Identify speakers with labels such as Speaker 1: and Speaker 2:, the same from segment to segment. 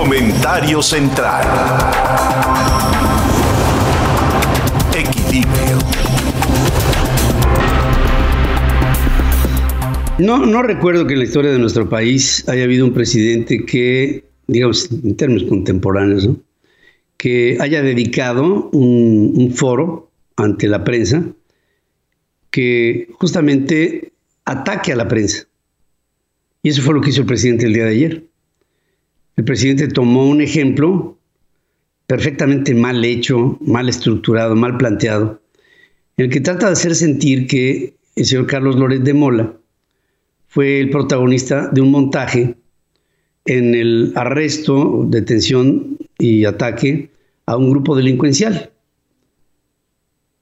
Speaker 1: Comentario central. Equilibrio.
Speaker 2: No, no recuerdo que en la historia de nuestro país haya habido un presidente que, digamos, en términos contemporáneos, que haya dedicado un, un foro ante la prensa que justamente ataque a la prensa. Y eso fue lo que hizo el presidente el día de ayer. El presidente tomó un ejemplo perfectamente mal hecho, mal estructurado, mal planteado, en el que trata de hacer sentir que el señor Carlos Loret de Mola fue el protagonista de un montaje en el arresto, detención y ataque a un grupo delincuencial.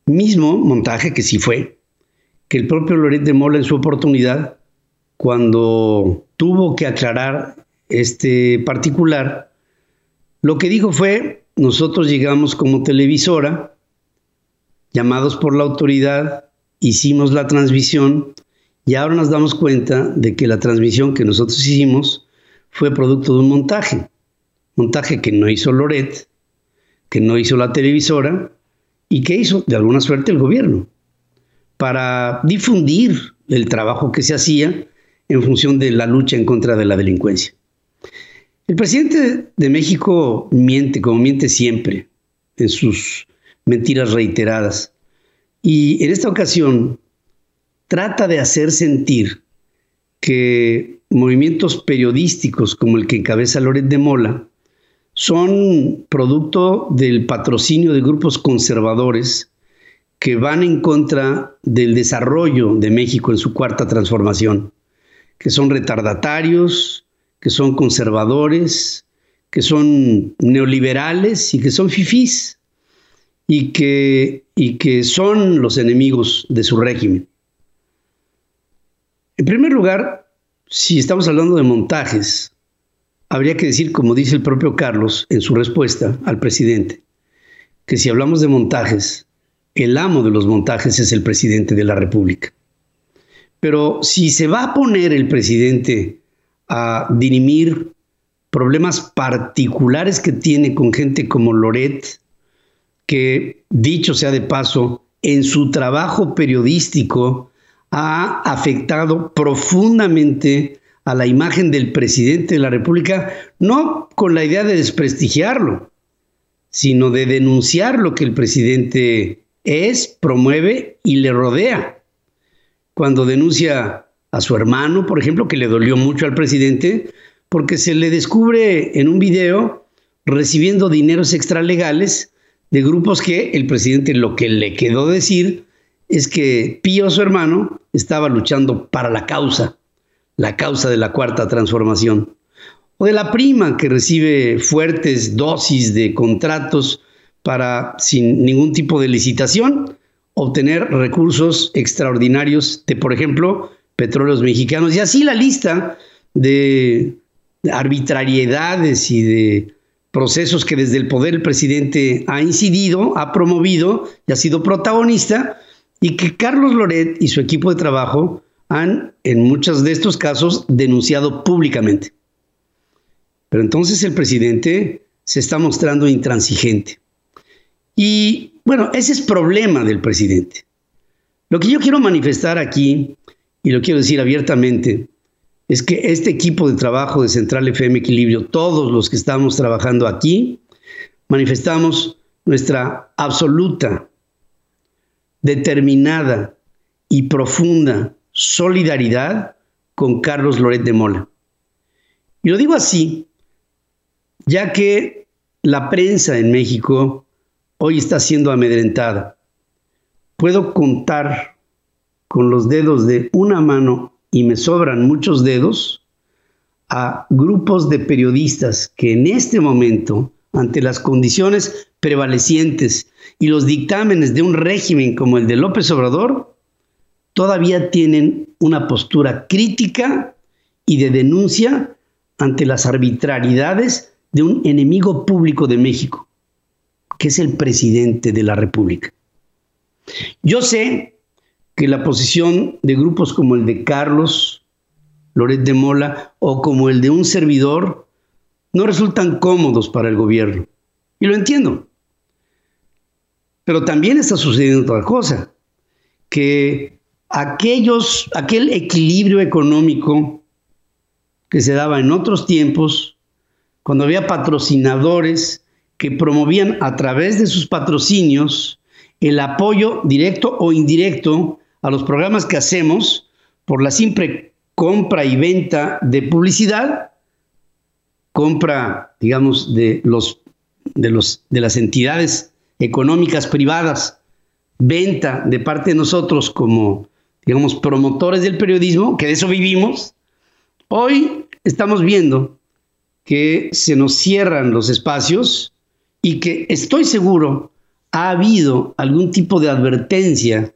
Speaker 2: Mismo montaje que sí fue, que el propio Loret de Mola en su oportunidad, cuando tuvo que aclarar este particular, lo que dijo fue, nosotros llegamos como televisora, llamados por la autoridad, hicimos la transmisión y ahora nos damos cuenta de que la transmisión que nosotros hicimos fue producto de un montaje. Montaje que no hizo Loret, que no hizo la televisora y que hizo de alguna suerte el gobierno para difundir el trabajo que se hacía en función de la lucha en contra de la delincuencia. El presidente de México miente como miente siempre en sus mentiras reiteradas. Y en esta ocasión trata de hacer sentir que movimientos periodísticos como el que encabeza Loret de Mola son producto del patrocinio de grupos conservadores que van en contra del desarrollo de México en su cuarta transformación, que son retardatarios, que son conservadores, que son neoliberales y que son fifís y que, y que son los enemigos de su régimen. En primer lugar, si estamos hablando de montajes, habría que decir, como dice el propio Carlos en su respuesta al presidente, que si hablamos de montajes, el amo de los montajes es el presidente de la República. Pero si se va a poner el presidente a dirimir problemas particulares que tiene con gente como Loret, que dicho sea de paso, en su trabajo periodístico ha afectado profundamente a la imagen del presidente de la República, no con la idea de desprestigiarlo, sino de denunciar lo que el presidente es, promueve y le rodea. Cuando denuncia a su hermano, por ejemplo, que le dolió mucho al presidente, porque se le descubre en un video recibiendo dineros extralegales de grupos que el presidente lo que le quedó decir es que Pío, su hermano, estaba luchando para la causa, la causa de la cuarta transformación. O de la prima que recibe fuertes dosis de contratos para, sin ningún tipo de licitación, obtener recursos extraordinarios de, por ejemplo, petróleos mexicanos. Y así la lista de arbitrariedades y de procesos que desde el poder el presidente ha incidido, ha promovido y ha sido protagonista, y que Carlos Loret y su equipo de trabajo han, en muchos de estos casos, denunciado públicamente. Pero entonces el presidente se está mostrando intransigente. Y bueno, ese es problema del presidente. Lo que yo quiero manifestar aquí y lo quiero decir abiertamente, es que este equipo de trabajo de Central FM Equilibrio, todos los que estamos trabajando aquí, manifestamos nuestra absoluta, determinada y profunda solidaridad con Carlos Loret de Mola. Y lo digo así, ya que la prensa en México hoy está siendo amedrentada. Puedo contar con los dedos de una mano y me sobran muchos dedos a grupos de periodistas que en este momento, ante las condiciones prevalecientes y los dictámenes de un régimen como el de López Obrador, todavía tienen una postura crítica y de denuncia ante las arbitrariedades de un enemigo público de México, que es el presidente de la República. Yo sé que la posición de grupos como el de Carlos Loret de Mola o como el de un servidor no resultan cómodos para el gobierno. Y lo entiendo. Pero también está sucediendo otra cosa, que aquellos, aquel equilibrio económico que se daba en otros tiempos, cuando había patrocinadores que promovían a través de sus patrocinios el apoyo directo o indirecto a los programas que hacemos por la simple compra y venta de publicidad, compra, digamos, de los de los de las entidades económicas privadas, venta de parte de nosotros como digamos promotores del periodismo, que de eso vivimos. Hoy estamos viendo que se nos cierran los espacios y que estoy seguro ha habido algún tipo de advertencia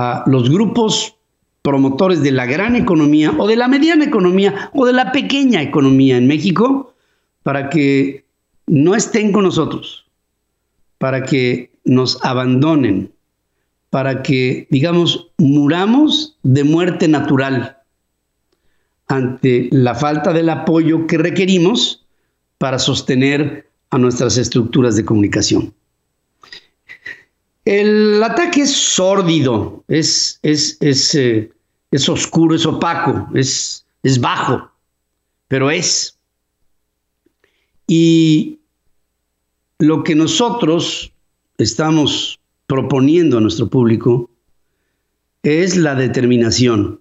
Speaker 2: a los grupos promotores de la gran economía o de la mediana economía o de la pequeña economía en México para que no estén con nosotros, para que nos abandonen, para que, digamos, muramos de muerte natural ante la falta del apoyo que requerimos para sostener a nuestras estructuras de comunicación. El ataque es sórdido, es, es, es, eh, es oscuro, es opaco, es, es bajo, pero es. Y lo que nosotros estamos proponiendo a nuestro público es la determinación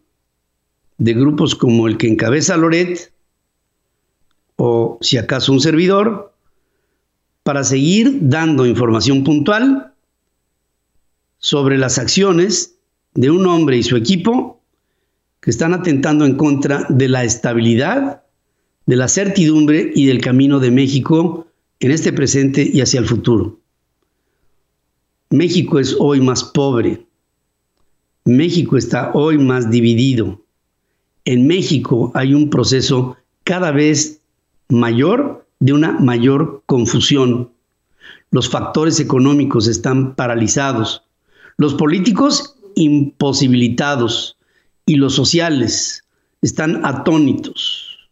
Speaker 2: de grupos como el que encabeza Loret, o si acaso un servidor, para seguir dando información puntual sobre las acciones de un hombre y su equipo que están atentando en contra de la estabilidad, de la certidumbre y del camino de México en este presente y hacia el futuro. México es hoy más pobre. México está hoy más dividido. En México hay un proceso cada vez mayor de una mayor confusión. Los factores económicos están paralizados, los políticos imposibilitados y los sociales están atónitos,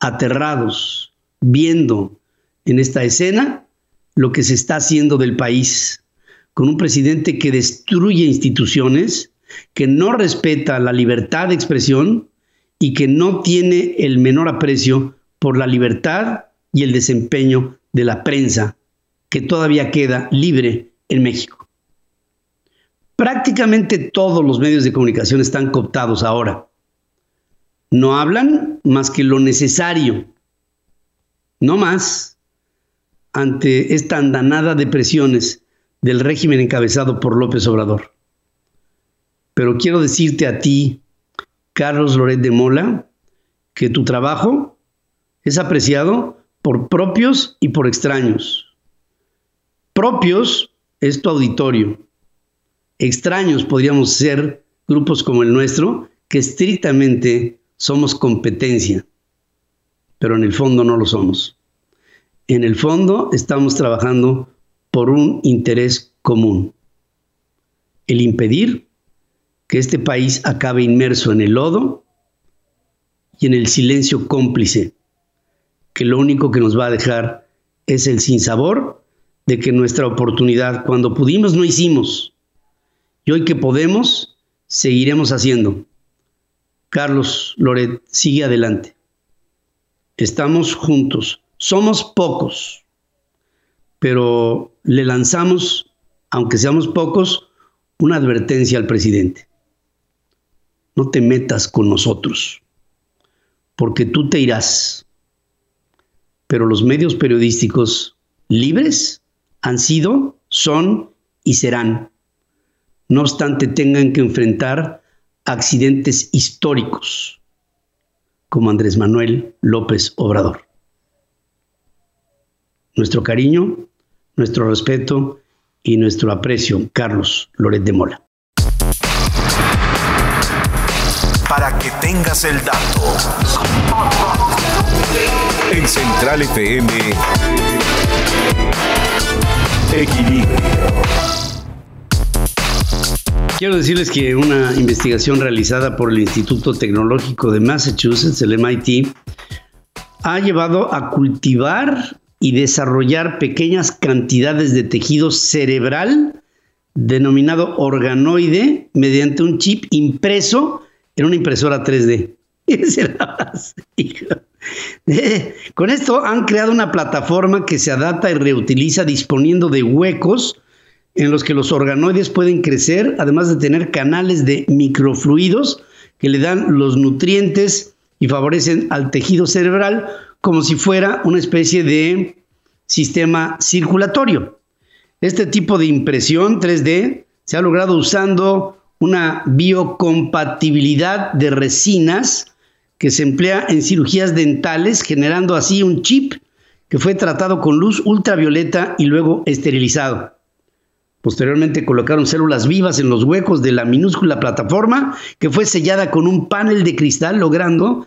Speaker 2: aterrados, viendo en esta escena lo que se está haciendo del país, con un presidente que destruye instituciones, que no respeta la libertad de expresión y que no tiene el menor aprecio por la libertad y el desempeño de la prensa que todavía queda libre en México. Prácticamente todos los medios de comunicación están cooptados ahora. No hablan más que lo necesario, no más, ante esta andanada de presiones del régimen encabezado por López Obrador. Pero quiero decirte a ti, Carlos Loret de Mola, que tu trabajo es apreciado por propios y por extraños. Propios es tu auditorio. Extraños podríamos ser grupos como el nuestro, que estrictamente somos competencia, pero en el fondo no lo somos. En el fondo estamos trabajando por un interés común, el impedir que este país acabe inmerso en el lodo y en el silencio cómplice que lo único que nos va a dejar es el sinsabor de que nuestra oportunidad, cuando pudimos, no hicimos. Hoy que podemos, seguiremos haciendo. Carlos Loret, sigue adelante. Estamos juntos. Somos pocos, pero le lanzamos, aunque seamos pocos, una advertencia al presidente. No te metas con nosotros, porque tú te irás pero los medios periodísticos libres han sido, son y serán. No obstante, tengan que enfrentar accidentes históricos como Andrés Manuel López Obrador. Nuestro cariño, nuestro respeto y nuestro aprecio, Carlos Loret de Mola.
Speaker 1: Para que tengas el dato. En Central FM, Equilibrio.
Speaker 2: Quiero decirles que una investigación realizada por el Instituto Tecnológico de Massachusetts, el MIT, ha llevado a cultivar y desarrollar pequeñas cantidades de tejido cerebral denominado organoide mediante un chip impreso en una impresora 3D. Con esto han creado una plataforma que se adapta y reutiliza disponiendo de huecos en los que los organoides pueden crecer, además de tener canales de microfluidos que le dan los nutrientes y favorecen al tejido cerebral como si fuera una especie de sistema circulatorio. Este tipo de impresión 3D se ha logrado usando una biocompatibilidad de resinas que se emplea en cirugías dentales, generando así un chip que fue tratado con luz ultravioleta y luego esterilizado. Posteriormente colocaron células vivas en los huecos de la minúscula plataforma que fue sellada con un panel de cristal, logrando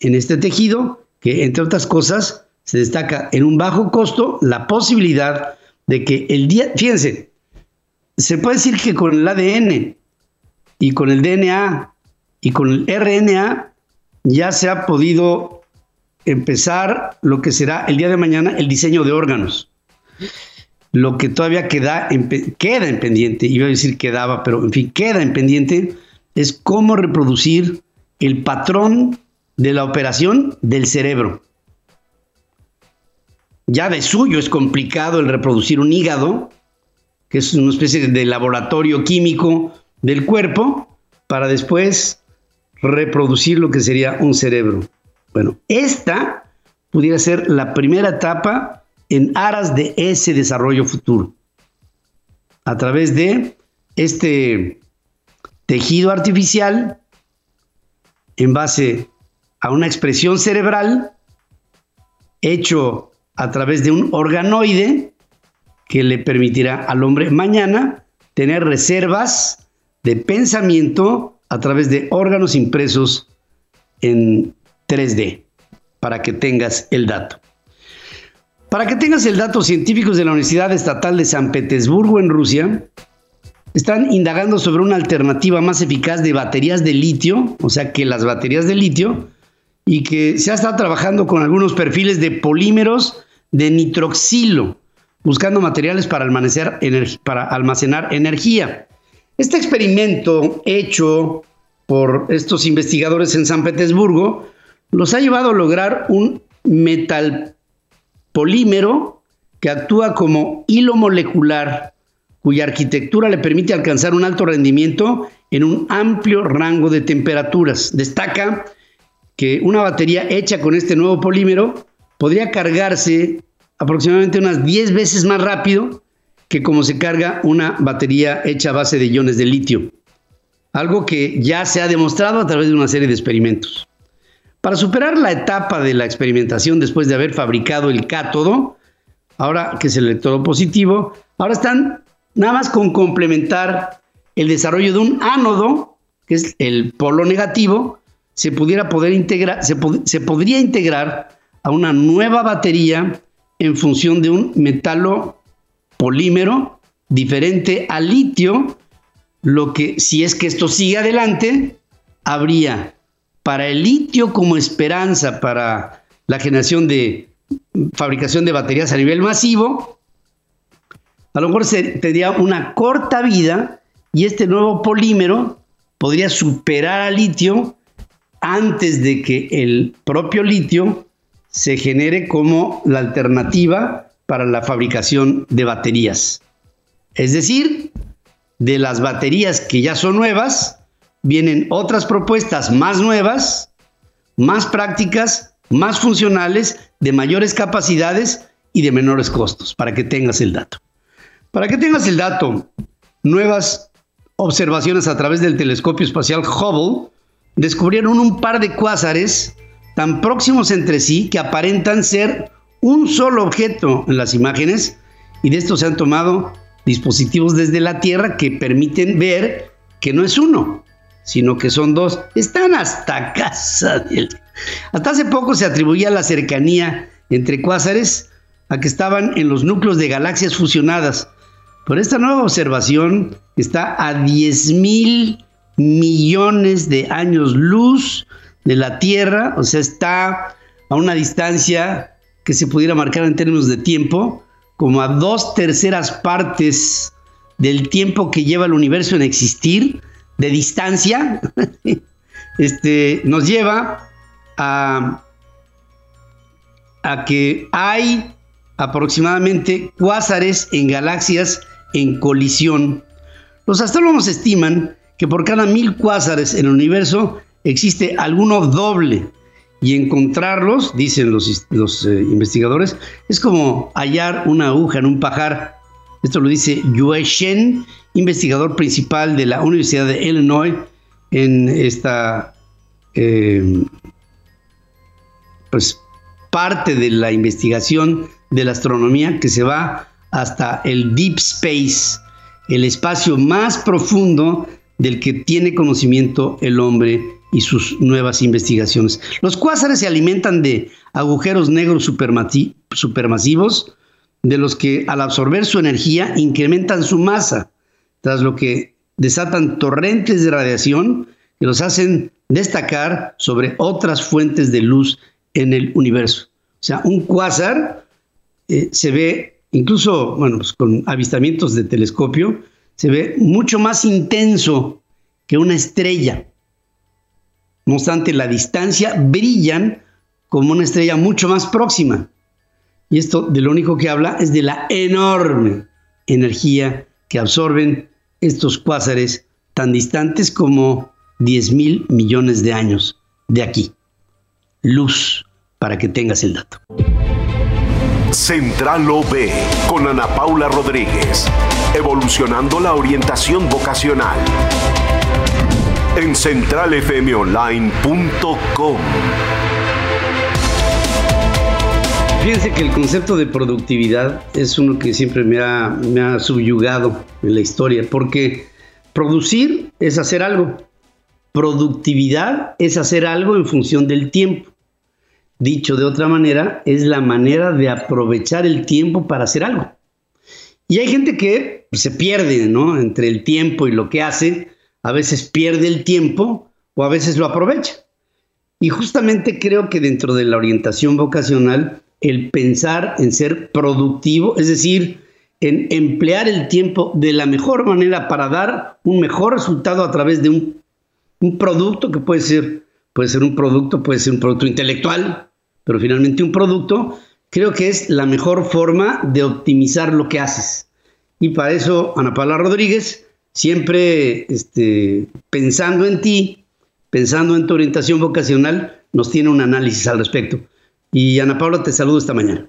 Speaker 2: en este tejido que, entre otras cosas, se destaca en un bajo costo la posibilidad de que el día, fíjense, se puede decir que con el ADN y con el DNA y con el RNA ya se ha podido empezar lo que será el día de mañana el diseño de órganos. Lo que todavía queda en, queda en pendiente, iba a decir quedaba, pero en fin, queda en pendiente, es cómo reproducir el patrón de la operación del cerebro. Ya de suyo es complicado el reproducir un hígado, que es una especie de laboratorio químico del cuerpo, para después reproducir lo que sería un cerebro. Bueno, esta pudiera ser la primera etapa en aras de ese desarrollo futuro. A través de este tejido artificial en base a una expresión cerebral hecho a través de un organoide que le permitirá al hombre mañana tener reservas de pensamiento a través de órganos impresos en 3D, para que tengas el dato. Para que tengas el dato, científicos de la Universidad Estatal de San Petersburgo en Rusia están indagando sobre una alternativa más eficaz de baterías de litio, o sea que las baterías de litio, y que se ha estado trabajando con algunos perfiles de polímeros de nitroxilo, buscando materiales para para almacenar energía. Este experimento hecho por estos investigadores en San Petersburgo los ha llevado a lograr un metal polímero que actúa como hilo molecular cuya arquitectura le permite alcanzar un alto rendimiento en un amplio rango de temperaturas. Destaca que una batería hecha con este nuevo polímero podría cargarse aproximadamente unas 10 veces más rápido que como se carga una batería hecha a base de iones de litio. Algo que ya se ha demostrado a través de una serie de experimentos. Para superar la etapa de la experimentación después de haber fabricado el cátodo, ahora que es el electrodo positivo, ahora están nada más con complementar el desarrollo de un ánodo, que es el polo negativo, se pudiera poder integrar, se, se podría integrar a una nueva batería en función de un metalo polímero diferente al litio, lo que si es que esto sigue adelante, habría para el litio como esperanza para la generación de fabricación de baterías a nivel masivo, a lo mejor se tendría una corta vida y este nuevo polímero podría superar al litio antes de que el propio litio se genere como la alternativa para la fabricación de baterías. Es decir, de las baterías que ya son nuevas, vienen otras propuestas más nuevas, más prácticas, más funcionales, de mayores capacidades y de menores costos, para que tengas el dato. Para que tengas el dato, nuevas observaciones a través del telescopio espacial Hubble descubrieron un par de cuásares tan próximos entre sí que aparentan ser un solo objeto en las imágenes y de esto se han tomado dispositivos desde la Tierra que permiten ver que no es uno, sino que son dos. Están hasta casa. Hasta hace poco se atribuía la cercanía entre cuásares a que estaban en los núcleos de galaxias fusionadas. Pero esta nueva observación está a 10 mil millones de años luz de la Tierra, o sea, está a una distancia que se pudiera marcar en términos de tiempo, como a dos terceras partes del tiempo que lleva el universo en existir, de distancia, este, nos lleva a, a que hay aproximadamente cuásares en galaxias en colisión. Los astrólogos estiman que por cada mil cuásares en el universo existe alguno doble y encontrarlos, dicen los, los eh, investigadores, es como hallar una aguja en un pajar. Esto lo dice Yue Shen, investigador principal de la Universidad de Illinois en esta eh, pues, parte de la investigación de la astronomía que se va hasta el deep space, el espacio más profundo del que tiene conocimiento el hombre y sus nuevas investigaciones. Los cuásares se alimentan de agujeros negros supermasivos, de los que al absorber su energía incrementan su masa, tras lo que desatan torrentes de radiación que los hacen destacar sobre otras fuentes de luz en el universo. O sea, un cuásar eh, se ve, incluso, bueno, pues con avistamientos de telescopio, se ve mucho más intenso que una estrella. No obstante, la distancia brillan como una estrella mucho más próxima. Y esto de lo único que habla es de la enorme energía que absorben estos cuásares tan distantes como 10 mil millones de años de aquí. Luz, para que tengas el dato.
Speaker 1: Central OB con Ana Paula Rodríguez. Evolucionando la orientación vocacional en centralfmonline.com.
Speaker 2: Fíjense que el concepto de productividad es uno que siempre me ha, me ha subyugado en la historia, porque producir es hacer algo, productividad es hacer algo en función del tiempo. Dicho de otra manera, es la manera de aprovechar el tiempo para hacer algo. Y hay gente que se pierde, ¿no? Entre el tiempo y lo que hace, a veces pierde el tiempo o a veces lo aprovecha. Y justamente creo que dentro de la orientación vocacional, el pensar en ser productivo, es decir, en emplear el tiempo de la mejor manera para dar un mejor resultado a través de un, producto que puede ser, puede ser un producto, puede ser un producto intelectual, pero finalmente un producto, creo que es la mejor forma de optimizar lo que haces. Y para eso, Ana Paula Rodríguez, siempre este, pensando en ti, pensando en tu orientación vocacional, nos tiene un análisis al respecto. Y Ana Paula, te saludo esta mañana.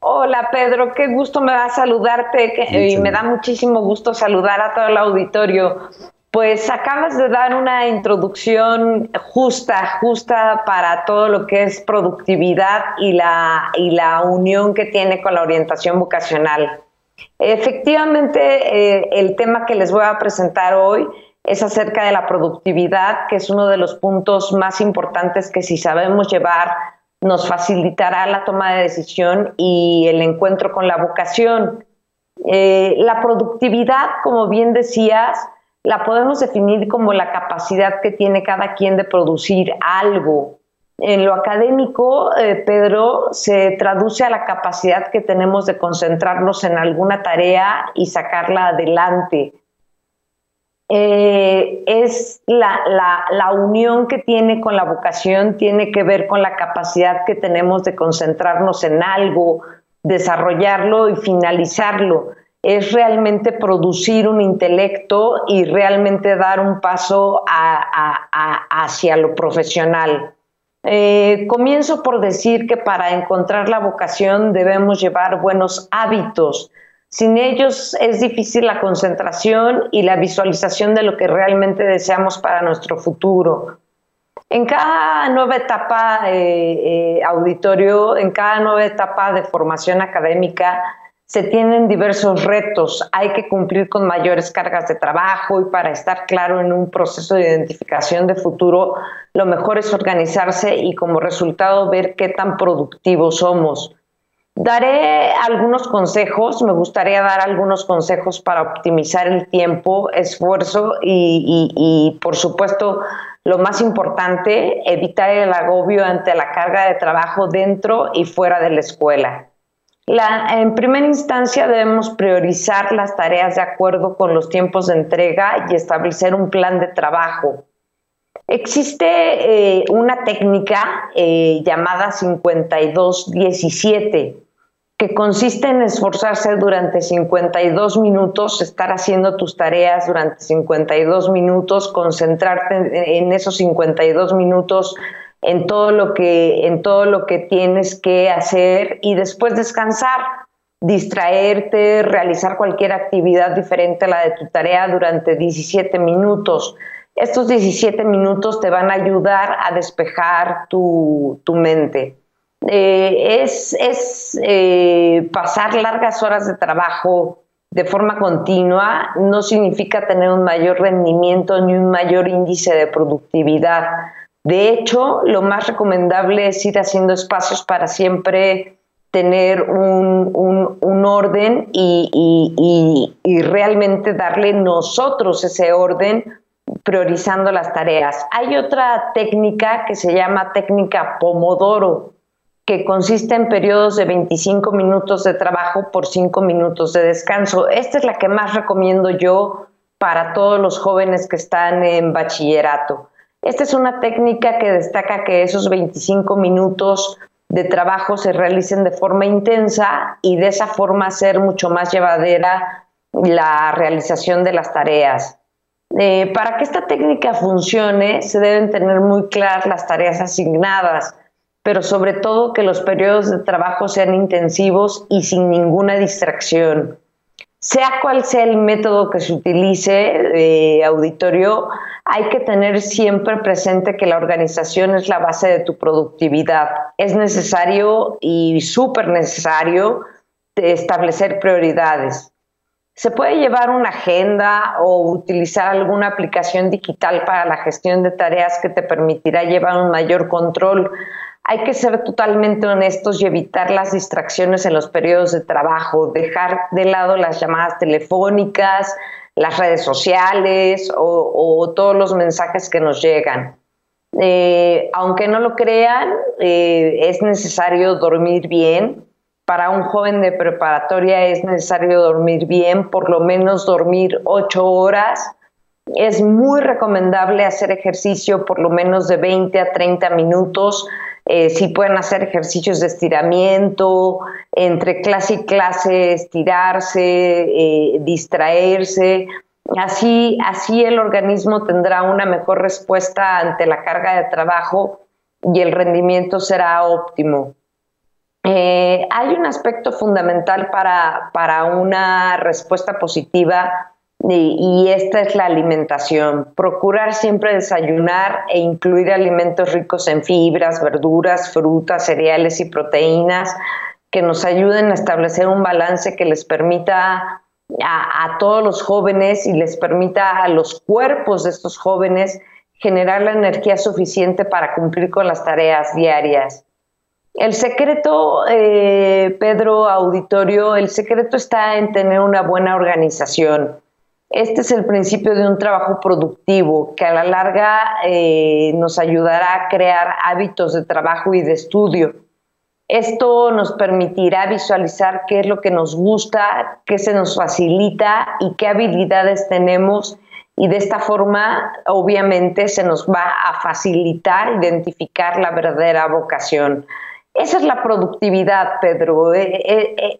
Speaker 3: Hola Pedro, qué gusto me da saludarte y me da muchísimo gusto saludar a todo el auditorio. Pues acabas de dar una introducción justa, justa para todo lo que es productividad y la, y la unión que tiene con la orientación vocacional. Efectivamente, eh, el tema que les voy a presentar hoy es acerca de la productividad, que es uno de los puntos más importantes que si sabemos llevar nos facilitará la toma de decisión y el encuentro con la vocación. Eh, la productividad, como bien decías, la podemos definir como la capacidad que tiene cada quien de producir algo, en lo académico, eh, Pedro, se traduce a la capacidad que tenemos de concentrarnos en alguna tarea y sacarla adelante. Eh, es la, la, unión que tiene con la vocación, tiene que ver con la capacidad que tenemos de concentrarnos en algo, desarrollarlo y finalizarlo. Es realmente producir un intelecto y realmente dar un paso hacia lo profesional. Eh, comienzo por decir que para encontrar la vocación debemos llevar buenos hábitos. Sin ellos es difícil la concentración y la visualización de lo que realmente deseamos para nuestro futuro. En cada nueva etapa eh, eh, auditorio, en cada nueva etapa de formación académica, se tienen diversos retos, hay que cumplir con mayores cargas de trabajo y para estar claro en un proceso de identificación de futuro, lo mejor es organizarse y como resultado ver qué tan productivos somos. Daré algunos consejos, me gustaría dar algunos consejos para optimizar el tiempo, esfuerzo y, por supuesto Lo más importante, evitar el agobio ante la carga de trabajo dentro y fuera de la escuela. en primera instancia debemos priorizar las tareas de acuerdo con los tiempos de entrega y establecer un plan de trabajo. Existe eh, una técnica eh, llamada 5217 que consiste en esforzarse durante 52 minutos, estar haciendo tus tareas durante 52 minutos, concentrarte en esos 52 minutos en todo lo que en todo lo que tienes que hacer y después descansar, distraerte, realizar cualquier actividad diferente a la de tu tarea durante 17 minutos. Estos 17 minutos te van a ayudar a despejar tu, tu mente. Eh, es, es eh, pasar largas horas de trabajo de forma continua no significa tener un mayor rendimiento ni un mayor índice de productividad. De hecho, lo más recomendable es ir haciendo espacios para siempre tener un, un, orden y, y, y, realmente darle nosotros ese orden priorizando las tareas. Hay otra técnica que se llama técnica Pomodoro que consiste en periodos de 25 minutos de trabajo por 5 minutos de descanso. Esta es la que más recomiendo yo para todos los jóvenes que están en bachillerato. Esta es una técnica que destaca que esos 25 minutos de trabajo se realicen de forma intensa y de esa forma ser mucho más llevadera la realización de las tareas. Eh, para que esta técnica funcione, se deben tener muy claras las tareas asignadas pero sobre todo que los periodos de trabajo sean intensivos y sin ninguna distracción. Sea cual sea el método que se utilice, eh, auditorio, hay que tener siempre presente que la organización es la base de tu productividad. Es necesario y súper necesario establecer prioridades. Se puede llevar una agenda o utilizar alguna aplicación digital para la gestión de tareas que te permitirá llevar un mayor control hay que ser totalmente honestos y evitar las distracciones en los periodos de trabajo, dejar de lado las llamadas telefónicas, las redes sociales o, todos los mensajes que nos llegan. Eh, aunque no lo crean, eh, es necesario dormir bien. Para un joven de preparatoria es necesario dormir bien, por lo menos dormir ocho horas. Es muy recomendable hacer ejercicio por lo menos de 20 a 30 minutos eh, si pueden hacer ejercicios de estiramiento, entre clase y clase estirarse, eh, distraerse. Así, así el organismo tendrá una mejor respuesta ante la carga de trabajo y el rendimiento será óptimo. Eh, hay un aspecto fundamental para, para una respuesta positiva y, esta es la alimentación. Procurar siempre desayunar e incluir alimentos ricos en fibras, verduras, frutas, cereales y proteínas que nos ayuden a establecer un balance que les permita a, todos los jóvenes y les permita a los cuerpos de estos jóvenes generar la energía suficiente para cumplir con las tareas diarias. El secreto, eh, Pedro Auditorio, el secreto está en tener una buena organización. Este es el principio de un trabajo productivo que a la larga eh, nos ayudará a crear hábitos de trabajo y de estudio. Esto nos permitirá visualizar qué es lo que nos gusta, qué se nos facilita y qué habilidades tenemos y de esta forma obviamente se nos va a facilitar identificar la verdadera vocación. Esa es la productividad, Pedro, eh,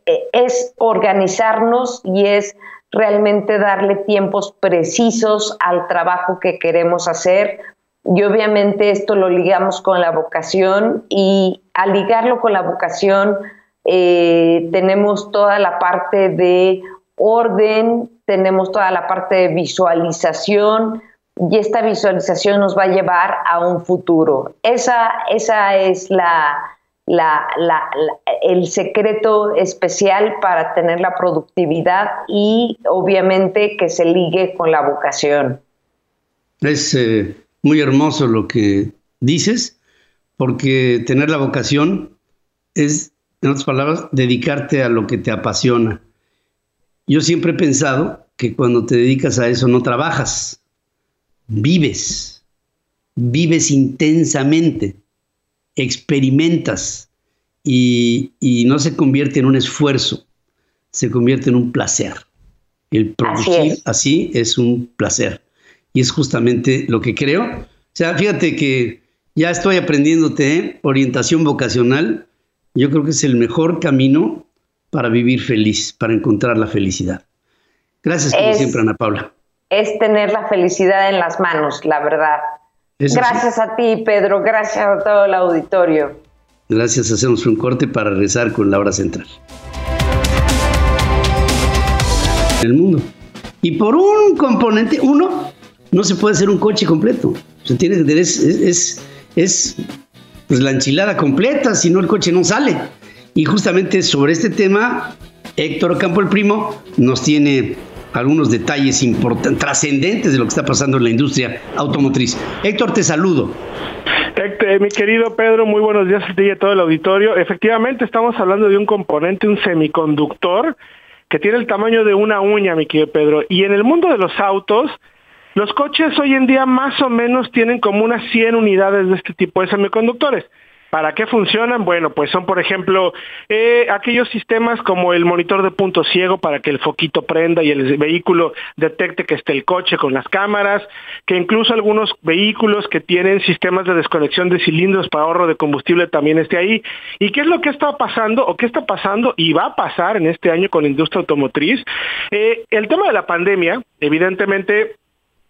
Speaker 3: eh, es organizarnos y es realmente darle tiempos precisos al trabajo que queremos hacer. Y obviamente esto lo ligamos con la vocación y al ligarlo con la vocación eh, tenemos toda la parte de orden, tenemos toda la parte de visualización y esta visualización nos va a llevar a un futuro. Esa, esa es la, la, el secreto especial para tener la productividad y obviamente que se ligue con la vocación.
Speaker 2: Es eh, muy hermoso lo que dices, porque tener la vocación es, en otras palabras, dedicarte a lo que te apasiona. Yo siempre he pensado que cuando te dedicas a eso no trabajas, vives. vives intensamente, experimentas y, no se convierte en un esfuerzo, se convierte en un placer. El producir así es. un placer. Y es justamente lo que creo. O sea, fíjate que ya estoy aprendiéndote ¿eh? orientación vocacional. Yo creo que es el mejor camino para vivir feliz, para encontrar la felicidad. Gracias como siempre, Ana Paula.
Speaker 3: Es tener la felicidad en las manos, la verdad. Gracias a ti, Pedro. Gracias a todo el auditorio.
Speaker 2: Gracias. Hacemos un corte para rezar con la hora central. El mundo. Y por un componente, uno, no se puede hacer un coche completo. Se tiene que es, es, es pues, la enchilada completa, si no el coche no sale. Y justamente sobre este tema, Héctor Campo el Primo nos tiene algunos detalles trascendentes de lo que está pasando en la industria automotriz. Héctor, te saludo.
Speaker 4: Héctor, mi querido Pedro, muy buenos días a ti y a todo el auditorio. Efectivamente, estamos hablando de un componente, un semiconductor, que tiene el tamaño de una uña, mi querido Pedro. Y en el mundo de los autos, los coches hoy en día más o menos tienen como unas 100 unidades de este tipo de semiconductores. ¿Para qué funcionan? Bueno, pues son, por ejemplo, eh, aquellos sistemas como el monitor de punto ciego para que el foquito prenda y el vehículo detecte que esté el coche con las cámaras, que incluso algunos vehículos que tienen sistemas de desconexión de cilindros para ahorro de combustible también esté ahí. ¿Y qué es lo que está pasando o qué está pasando y va a pasar en este año con la industria automotriz? Eh, el tema de la pandemia, evidentemente,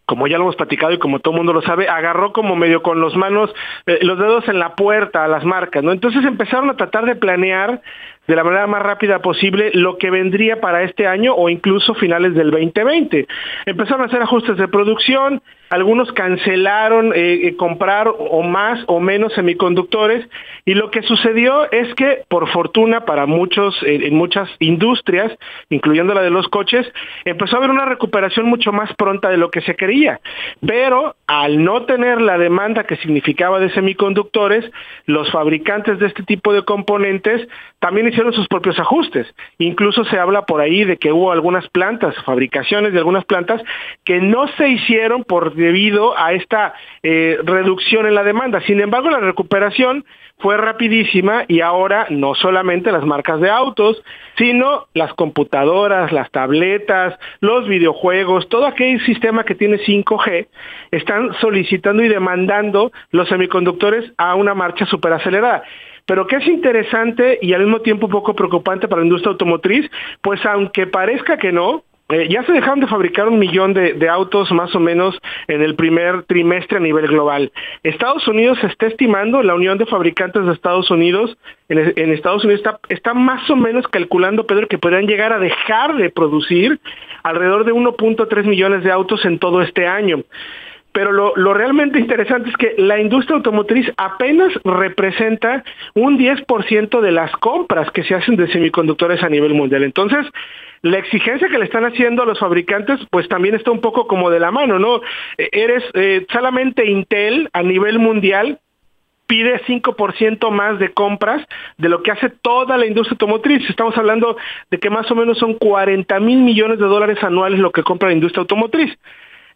Speaker 4: como ya lo hemos platicado y como todo el mundo lo sabe, agarró como medio con los manos, eh, los dedos en la puerta a las marcas, ¿no? Entonces empezaron a tratar de planear de la manera más rápida posible lo que vendría para este año o incluso finales del 2020. Empezaron a hacer ajustes de producción, algunos cancelaron eh, eh, comprar o más o menos semiconductores y lo que sucedió es que por fortuna para muchos en muchas industrias, incluyendo la de los coches, empezó a haber una recuperación mucho más pronta de lo que se quería. Pero al no tener la demanda que significaba de semiconductores, los fabricantes de este tipo de componentes también hicieron sus propios ajustes. Incluso se habla por ahí de que hubo algunas plantas, fabricaciones de algunas plantas que no se hicieron por debido a esta eh, reducción en la demanda. Sin embargo, la recuperación fue rapidísima y ahora no solamente las marcas de autos, sino las computadoras, las tabletas, los videojuegos, todo aquel sistema que tiene 5G, están solicitando y demandando los semiconductores a una marcha superacelerada. Pero que es interesante y al mismo tiempo un poco preocupante para la industria automotriz, pues aunque parezca que no, eh, ya se dejaron de fabricar un millón de, autos más o menos en el primer trimestre a nivel global. Estados Unidos está estimando, la Unión de Fabricantes de Estados Unidos, en, Estados Unidos está, más o menos calculando, Pedro, que podrían llegar a dejar de producir alrededor de 1.3 millones de autos en todo este año pero lo, realmente interesante es que la industria automotriz apenas representa un 10% de las compras que se hacen de semiconductores a nivel mundial. Entonces, la exigencia que le están haciendo a los fabricantes, pues también está un poco como de la mano, ¿no? E, eres eh, solamente Intel a nivel mundial pide 5% más de compras de lo que hace toda la industria automotriz. Estamos hablando de que más o menos son 40 mil millones de dólares anuales lo que compra la industria automotriz.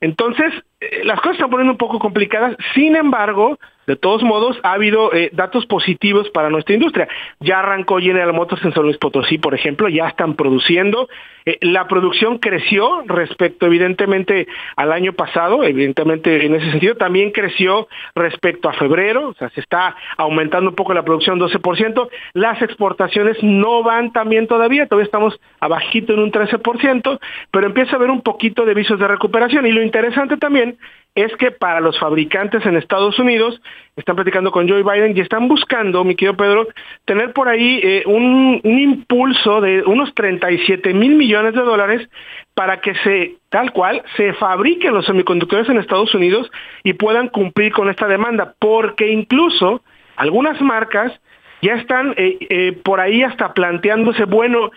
Speaker 4: Entonces, eh, las cosas están poniendo un poco complicadas. Sin embargo, de todos modos, ha habido eh, datos positivos para nuestra industria. Ya arrancó General Motors en San Luis Potosí, por ejemplo, ya están produciendo. Eh, la producción creció respecto, evidentemente, al año pasado, evidentemente en ese sentido. También creció respecto a febrero, o sea, se está aumentando un poco la producción, 12%. Las exportaciones no van también todavía, todavía estamos abajito en un 13%, pero empieza a haber un poquito de visos de recuperación. Y lo interesante también es que para los fabricantes en Estados Unidos están platicando con Joe Biden y están buscando, mi querido Pedro, tener por ahí eh, un, impulso de unos 37 mil millones de dólares para que se, tal cual, se fabriquen los semiconductores en Estados Unidos y puedan cumplir con esta demanda, porque incluso algunas marcas ya están eh, eh, por ahí hasta planteándose, bueno,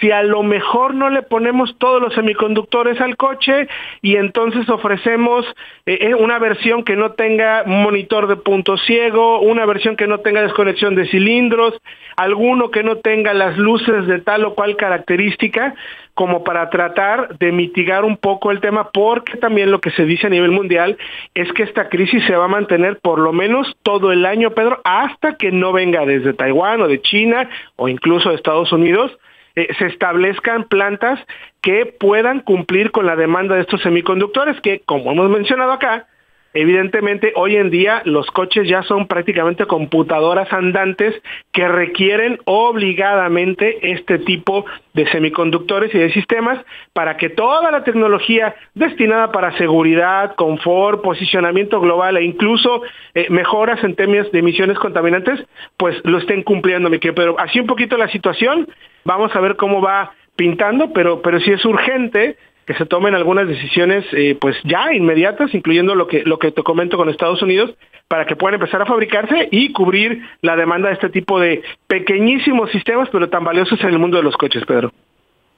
Speaker 4: si a lo mejor no le ponemos todos los semiconductores al coche y entonces ofrecemos eh, eh, una versión que no tenga monitor de punto ciego, una versión que no tenga desconexión de cilindros, alguno que no tenga las luces de tal o cual característica, como para tratar de mitigar un poco el tema, porque también lo que se dice a nivel mundial es que esta crisis se va a mantener por lo menos todo el año, Pedro, hasta que no venga desde Taiwán o de China o incluso de Estados Unidos, eh, se establezcan plantas que puedan cumplir con la demanda de estos semiconductores, que como hemos mencionado acá, Evidentemente, hoy en día los coches ya son prácticamente computadoras andantes que requieren obligadamente este tipo de semiconductores y de sistemas para que toda la tecnología destinada para seguridad, confort, posicionamiento global e incluso eh, mejoras en términos de emisiones contaminantes, pues lo estén cumpliendo, Pero así un poquito la situación, vamos a ver cómo va pintando, pero, pero sí es urgente que se tomen algunas decisiones eh, pues ya inmediatas, incluyendo lo que, lo que te comento con Estados Unidos, para que puedan empezar a fabricarse y cubrir la demanda de este tipo de pequeñísimos sistemas, pero tan valiosos en el mundo de los coches, Pedro.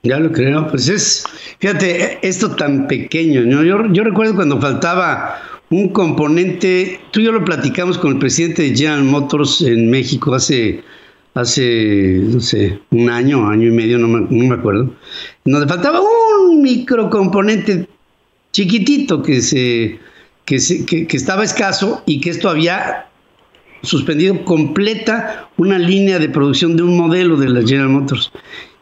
Speaker 2: Ya lo creo, pues es, fíjate, esto tan pequeño, ¿no? Yo, yo recuerdo cuando faltaba un componente, tú y yo lo platicamos con el presidente de General Motors en México hace hace, no sé, un año, año y medio, no me, no me acuerdo, nos faltaba un microcomponente chiquitito que, se, que, se, que, estaba escaso y que esto había suspendido completa una línea de producción de un modelo de la General Motors.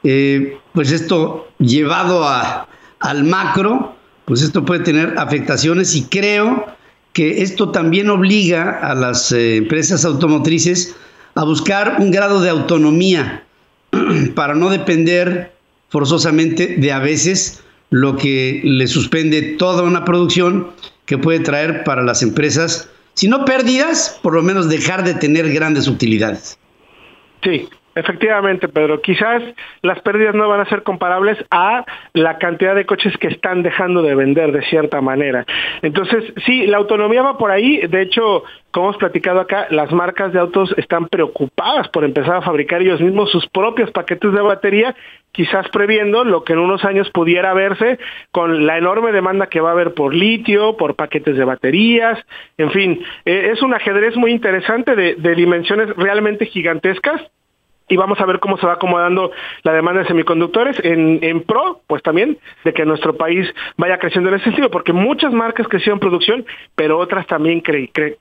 Speaker 2: Eh, pues esto llevado a, al macro, pues esto puede tener afectaciones y creo que esto también obliga a las eh, empresas automotrices a buscar un grado de autonomía para no depender forzosamente de a veces lo que le suspende toda una producción que puede traer para las empresas, si no pérdidas, por lo menos dejar de tener grandes utilidades.
Speaker 4: Sí, Efectivamente, Pedro. Quizás las pérdidas no van a ser comparables a la cantidad de coches que están dejando de vender de cierta manera. Entonces, sí, la autonomía va por ahí. De hecho, como hemos platicado acá, las marcas de autos están preocupadas por empezar a fabricar ellos mismos sus propios paquetes de batería, quizás previendo lo que en unos años pudiera verse con la enorme demanda que va a haber por litio, por paquetes de baterías, en fin, eh, es un ajedrez muy interesante de, de dimensiones realmente gigantescas y vamos a ver cómo se va acomodando la demanda de semiconductores en, pro, pues también, de que nuestro país vaya creciendo en ese sentido, porque muchas marcas crecieron producción, pero otras también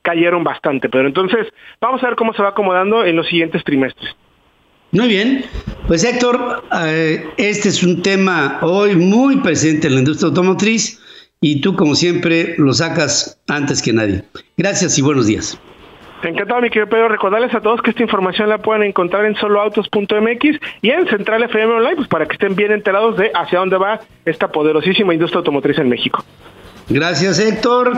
Speaker 4: cayeron bastante. Pero entonces, vamos a ver cómo se va acomodando en los siguientes trimestres.
Speaker 2: Muy bien, pues Héctor, eh, este es un tema hoy muy presente en la industria automotriz y tú como siempre lo sacas antes que nadie. Gracias y buenos días.
Speaker 4: Encantado, mi querido Pedro. Recordarles a todos que esta información la pueden encontrar en soloautos.mx y en Central FM Online, pues para que estén bien enterados de hacia dónde va esta poderosísima industria automotriz en México.
Speaker 2: Gracias, Héctor.